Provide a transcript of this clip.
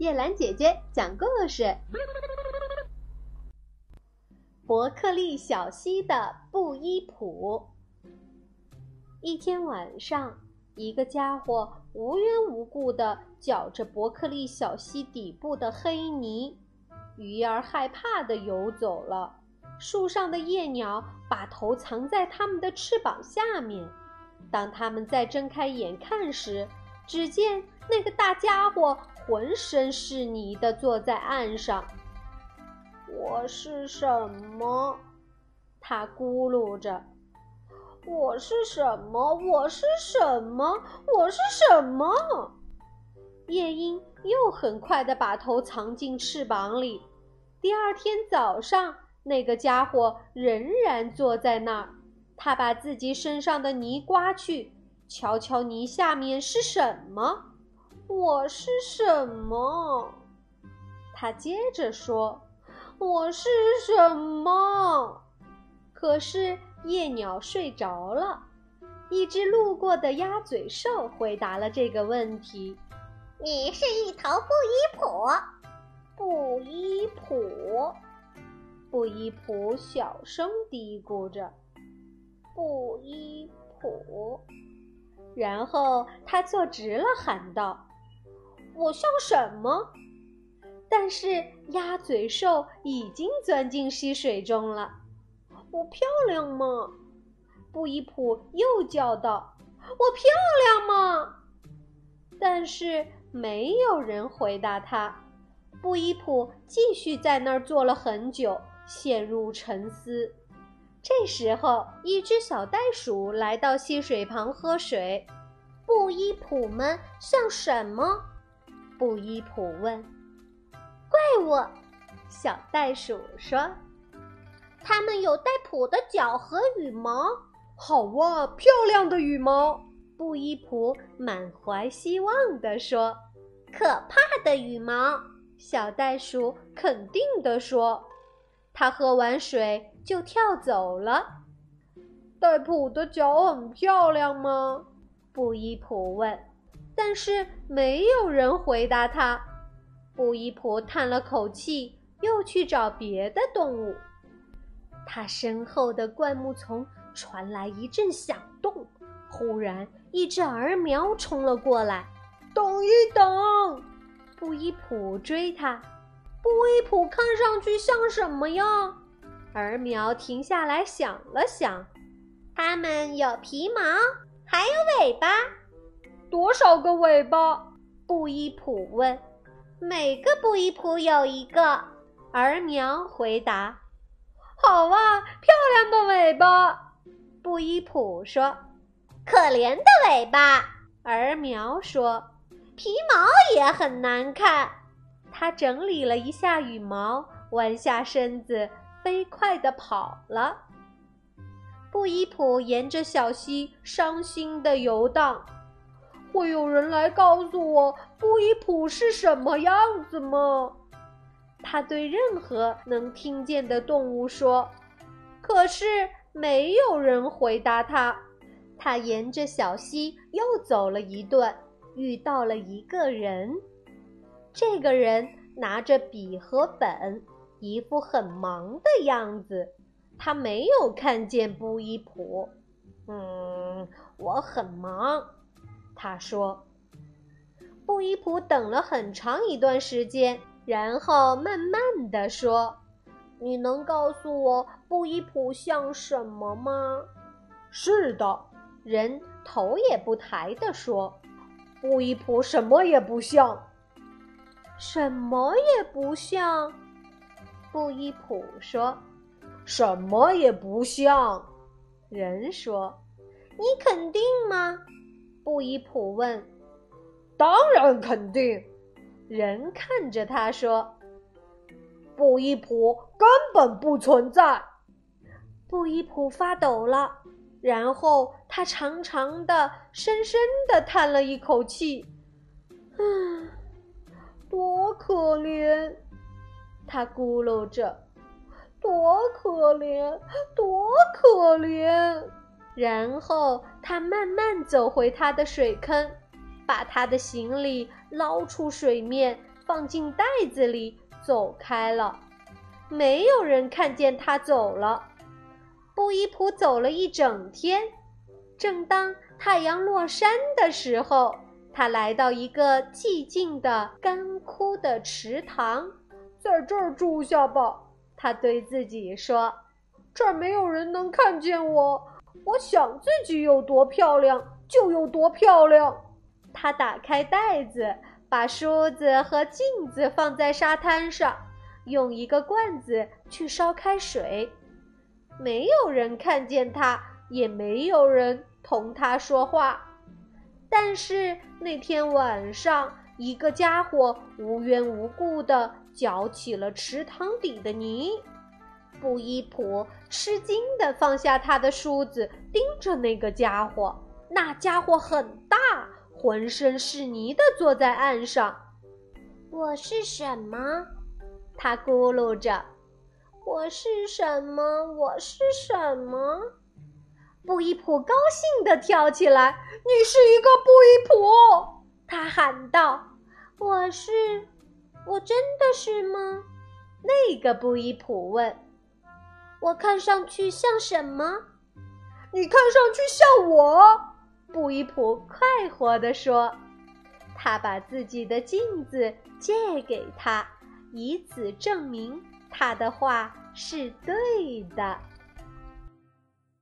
叶兰姐姐讲故事：伯克利小溪的布依普。一天晚上，一个家伙无缘无故地搅着伯克利小溪底部的黑泥，鱼儿害怕地游走了。树上的夜鸟把头藏在它们的翅膀下面，当它们再睁开眼看时，只见那个大家伙。浑身是泥的坐在岸上，我是什么？他咕噜着：“我是什么？我是什么？我是什么？”夜莺又很快的把头藏进翅膀里。第二天早上，那个家伙仍然坐在那儿。他把自己身上的泥刮去，瞧瞧泥下面是什么。我是什么？他接着说：“我是什么？”可是夜鸟睡着了。一只路过的鸭嘴兽回答了这个问题：“你是一头布依普。”布依普，布依普小声嘀咕着：“布依普。”然后他坐直了，喊道。我像什么？但是鸭嘴兽已经钻进溪水中了。我漂亮吗？布依普又叫道：“我漂亮吗？”但是没有人回答他。布依普继续在那儿坐了很久，陷入沉思。这时候，一只小袋鼠来到溪水旁喝水。布依普们像什么？布依普问：“怪物。”小袋鼠说：“它们有带蹼的脚和羽毛。”好哇，漂亮的羽毛！布依普满怀希望地说：“可怕的羽毛！”小袋鼠肯定地说：“它喝完水就跳走了。”戴普的脚很漂亮吗？布依普问。但是没有人回答他。布依普叹了口气，又去找别的动物。他身后的灌木丛传来一阵响动，忽然一只儿苗冲了过来。“等一等！”布依普追他。布依普看上去像什么呀？儿苗停下来想了想，它们有皮毛，还有尾巴。多少个尾巴？布依普问。每个布依普有一个。儿苗回答。好啊，漂亮的尾巴。布依普说。可怜的尾巴。儿苗说。皮毛也很难看。他整理了一下羽毛，弯下身子，飞快地跑了。布依普沿着小溪伤心地游荡。会有人来告诉我布依普是什么样子吗？他对任何能听见的动物说。可是没有人回答他。他沿着小溪又走了一段，遇到了一个人。这个人拿着笔和本，一副很忙的样子。他没有看见布依普。嗯，我很忙。他说：“布依普等了很长一段时间，然后慢慢的说：‘你能告诉我布依普像什么吗？’是的，人头也不抬的说：‘布依普什么也不像，什么也不像。’布依普说：‘什么也不像。’人说：‘你肯定吗？’”布依普问：“当然肯定。”人看着他说：“布依普根本不存在。”布依普发抖了，然后他长长的、深深的叹了一口气：“唉，可怜！”他咕噜着：“多可怜，多可怜。”然后他慢慢走回他的水坑，把他的行李捞出水面，放进袋子里走开了。没有人看见他走了。布依普走了一整天，正当太阳落山的时候，他来到一个寂静的干枯的池塘，在这儿住下吧。他对自己说：“这儿没有人能看见我，我想自己有多漂亮就有多漂亮。”他打开袋子，把梳子和镜子放在沙滩上，用一个罐子去烧开水。没有人看见他，也没有人同他说话。但是那天晚上，一个家伙无缘无故地搅起了池塘底的泥。布依普吃惊地放下他的梳子，盯着那个家伙。那家伙很大，浑身是泥地坐在岸上。我是什么？他咕噜着。我是什么？我是什么？布依普高兴地跳起来。你是一个布依普，他喊道：“我是，我真的是吗？”那个布依普问：“我看上去像什么？”“你看上去像我。”布依普快活地说。他把自己的镜子借给他，以此证明他的话是对的。